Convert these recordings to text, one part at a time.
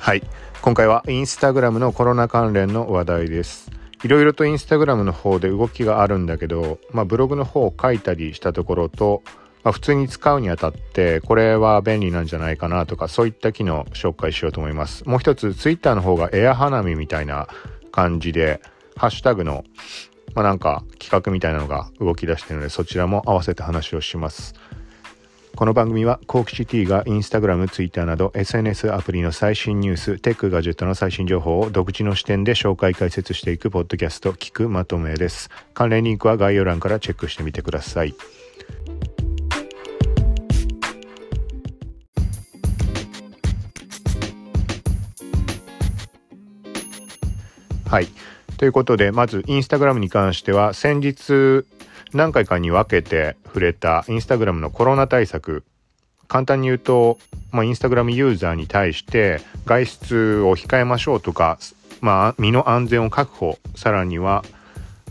はい。今回はインスタグラムのコロナ関連の話題です。いろいろとインスタグラムの方で動きがあるんだけど、まあ、ブログの方を書いたりしたところと、まあ、普通に使うにあたってこれは便利なんじゃないかなとかそういった機能紹介しようと思います。もう一つツイッターの方がエア花見みたいな感じでハッシュタグのまあ、なんか企画みたいなのが動き出してるのでそちらも合わせて話をします。この番組はコークシティがインスタグラム、ツイッターなど SNS アプリの最新ニュース、テック、ガジェットの最新情報を独自の視点で紹介解説していくポッドキャスト、聞くまとめです。関連リンクは概要欄からチェックしてみてください。はい。ということで、まずインスタグラムに関しては先日何回かに分けて触れたインスタグラムのコロナ対策簡単に言うと、まあ、インスタグラムユーザーに対して外出を控えましょうとか、まあ、身の安全を確保さらには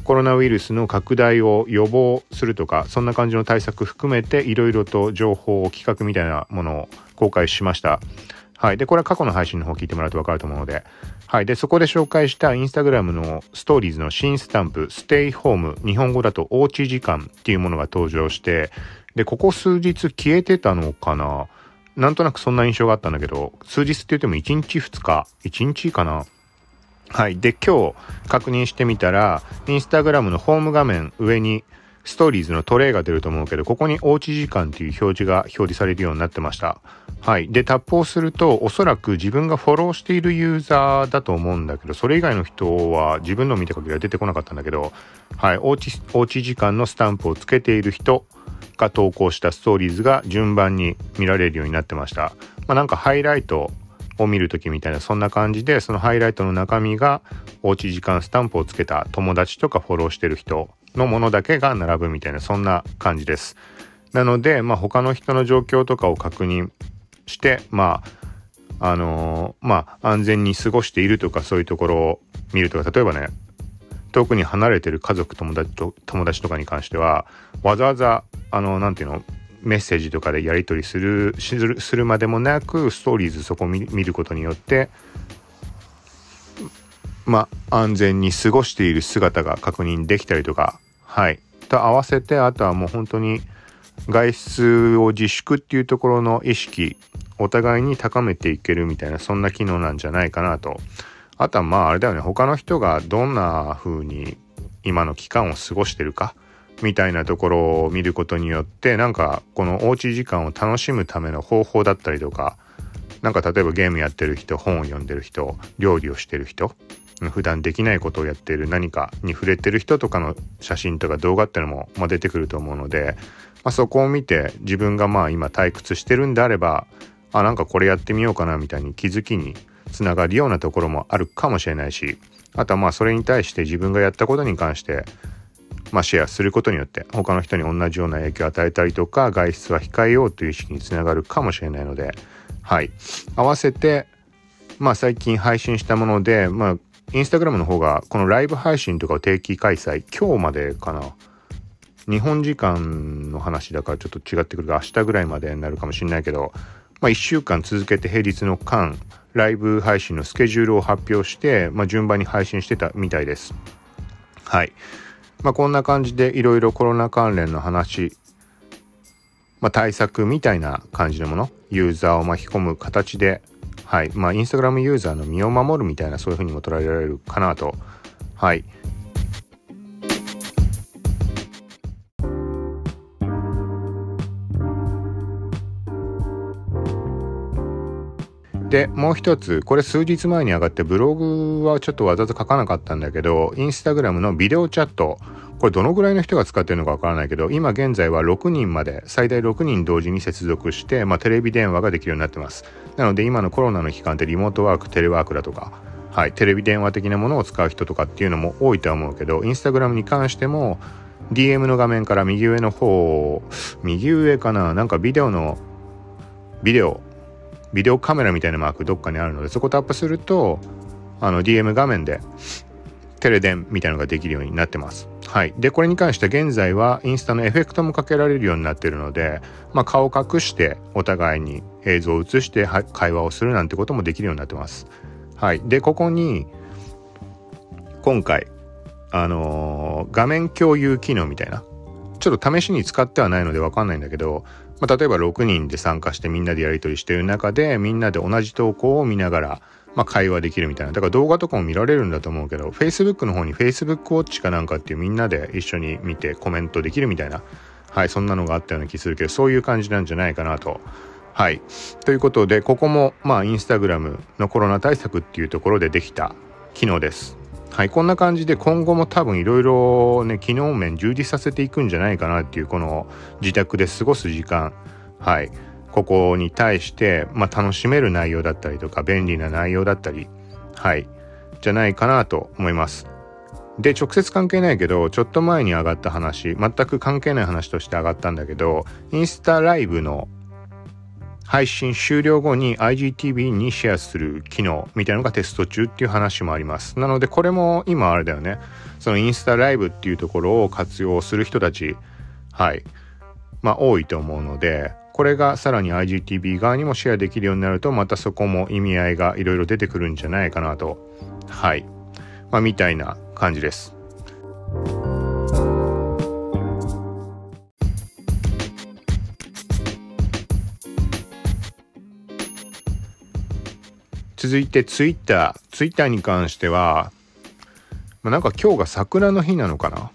コロナウイルスの拡大を予防するとかそんな感じの対策含めていろいろと情報を企画みたいなものを公開しました。はい。で、これは過去の配信の方聞いてもらうと分かると思うので、はい。で、そこで紹介したインスタグラムのストーリーズの新スタンプ、ステイホーム、日本語だとおうち時間っていうものが登場して、で、ここ数日消えてたのかな？なんとなくそんな印象があったんだけど、数日って言っても1日2日、1日かな？はい。で、今日確認してみたら、インスタグラムのホーム画面上にストーリーズのトレイが出ると思うけど、ここにおうち時間っていう表示が表示されるようになってました。はい。で、タップをすると、おそらく自分がフォローしているユーザーだと思うんだけど、それ以外の人は自分の見た限りは出てこなかったんだけど、はい。おうち、おうち時間のスタンプをつけている人が投稿したストーリーズが順番に見られるようになってました。まあ、なんかハイライトを見るときみたいな、そんな感じで、そのハイライトの中身が、おうち時間スタンプをつけた友達とかフォローしてる人のものだけが並ぶみたいな、そんな感じです。なので、まあ、他の人の状況とかを確認して、まあ、あのー、まあ、安全に過ごしているとかそういうところを見るとか、例えばね、遠くに離れてる家族友達と友達とかに関してはわざわざあの何ていうのメッセージとかでやり取りするするするまでもなくストーリーズそこを見ることによってまあ安全に過ごしている姿が確認できたりとかはい。と合わせてあとはもう本当に外出を自粛っていうところの意識お互いに高めていけるみたいなそんな機能なんじゃないかなと。あとはまああれだよね。他の人がどんな風に今の期間を過ごしてるかみたいなところを見ることによってなんかこのおうち時間を楽しむための方法だったりとかなんか例えばゲームやってる人本を読んでる人料理をしてる人普段できないことをやってる何かに触れてる人とかの写真とか動画ってのも、出てくると思うので、まあ、そこを見て自分がまあ今退屈してるんであればあなんかこれやってみようかなみたいに気づきにつながるようなところもあるかもしれないしあとはまあそれに対して自分がやったことに関してまあ、シェアすることによって他の人に同じような影響を与えたりとか外出は控えようという意識につながるかもしれないのではい。合わせてまあ最近配信したものでまあインスタグラムの方がこのライブ配信とかを定期開催今日までかな。日本時間の話だからちょっと違ってくるが明日ぐらいまでになるかもしれないけどまあ1週間続けて平日の間ライブ配信のスケジュールを発表して、まあ、順番に配信してたみたいです。はい。まあ、こんな感じでいろいろコロナ関連の話、まあ、対策みたいな感じのもの、ユーザーを巻き込む形で、はい。まあ、インスタグラムユーザーの身を守るみたいな、そういうふうにも捉えられるかなと、はい。で、もう一つ、これ数日前に上がってブログはちょっとわざと書かなかったんだけど、インスタグラムのビデオチャット、これどのぐらいの人が使ってるのかわからないけど、今現在は6人まで、最大6人同時に接続して、まあ、テレビ電話ができるようになってます。なので今のコロナの期間ってリモートワーク、テレワークだとか、はい、テレビ電話的なものを使う人とかっていうのも多いとは思うけど、インスタグラムに関しても、DM の画面から右上の方、右上かななんかビデオの、ビデオ、ビデオカメラみたいなマークどっかにあるのでそこタップするとあの DM 画面でテレ電みたいなのができるようになってます。はい。で、これに関して現在はインスタのエフェクトもかけられるようになっているので、まあ、顔隠してお互いに映像を映して会話をするなんてこともできるようになってます。はい。で、ここに、今回、あのー、画面共有機能みたいな、ちょっと試しに使ってはないのでわかんないんだけど、まあ、例えば6人で参加してみんなでやり取りしている中で、みんなで同じ投稿を見ながら、まあ、会話できるみたいな。だから動画とかも見られるんだと思うけど、Facebook の方に Facebook Watch かなんかっていうみんなで一緒に見てコメントできるみたいな、はい、そんなのがあったような気するけど、そういう感じなんじゃないかなと。はい。ということで、ここも、まあ、インスタグラムのコロナ対策っていうところでできた機能です。はい、こんな感じで今後も多分いろいろね、機能面充実させていくんじゃないかなっていう、この自宅で過ごす時間、はい。ここに対して、まあ、楽しめる内容だったりとか便利な内容だったり。はい。じゃないかなと思います。で直接関係ないけどちょっと前に上がった話全く関係ない話として上がったんだけどインスタライブの配信終了後に IGTV にシェアする機能みたいなのがテスト中っていう話もあります。なのでこれも今あれだよね。そのインスタライブっていうところを活用する人たち、はい。まあ多いと思うので、これがさらに IGTV 側にもシェアできるようになるとまたそこも意味合いがいろいろ出てくるんじゃないかなとはいまあみたいな感じです続いてツイッターツイッターに関しては、まあ、なんか今日が桜の日なのかな？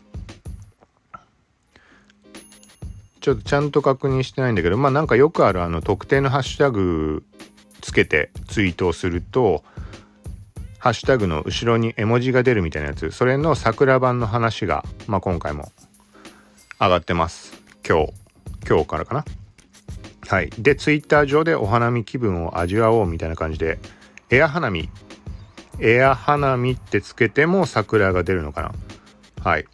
ちょっとちゃんと確認してないんだけど、まあなんかよくあるあの特定のハッシュタグつけてツイートをすると、ハッシュタグの後ろに絵文字が出るみたいなやつ、それの桜版の話が、まあ今回も上がってます。今日、今日からかな？はい。で、ツイッター上でお花見気分を味わおうみたいな感じで、エア花見、エア花見ってつけても桜が出るのかな。はい。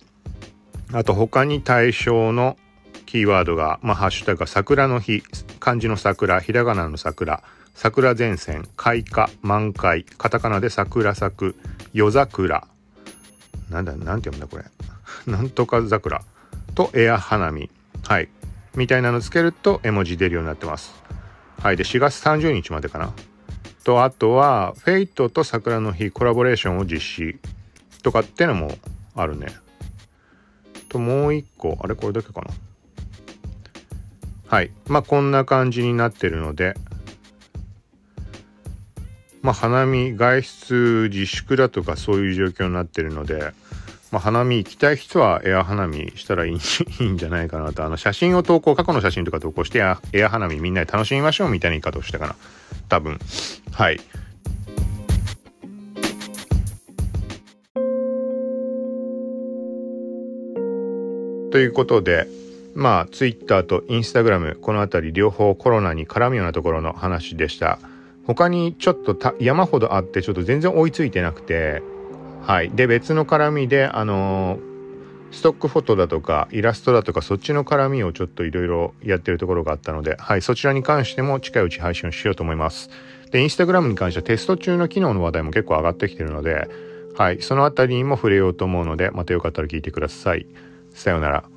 あと他に対象のキーワードが、まあ、ハッシュタグが桜の日、漢字の桜、ひらがなの桜、桜前線、開花、満開、カタカナで桜咲く、夜桜。なんだ、なんて読むんだこれ。なんとか桜とエア花見。はい。みたいなのつけると絵文字出るようになってます。はい。で、4月30日までかな。と、あとは、フェイトと桜の日コラボレーションを実施とかってのもあるね。と、もう一個、あれ？これだけかな。はい。まあ、こんな感じになってるので、まあ、花見、外出自粛だとかそういう状況になってるので、まあ、花見行きたい人はエア花見したらいいんじゃないかなと。あの、写真を投稿、過去の写真とか投稿してエア、花見みんなで楽しみましょうみたいな言い方をしたかな。多分。はい。ということで、まあ、ツイッターとインスタグラム、このあたり両方コロナに絡むようなところの話でした。他にちょっと山ほどあって、ちょっと全然追いついてなくて、はい。で、別の絡みで、あの、ストックフォトだとか、イラストだとか、そっちの絡みをちょっといろいろやってるところがあったので、はい。そちらに関しても近いうち配信をしようと思います。で、インスタグラムに関してはテスト中の機能の話題も結構上がってきてるので、はい。その辺りにも触れようと思うので、またよかったら聞いてください。さようなら。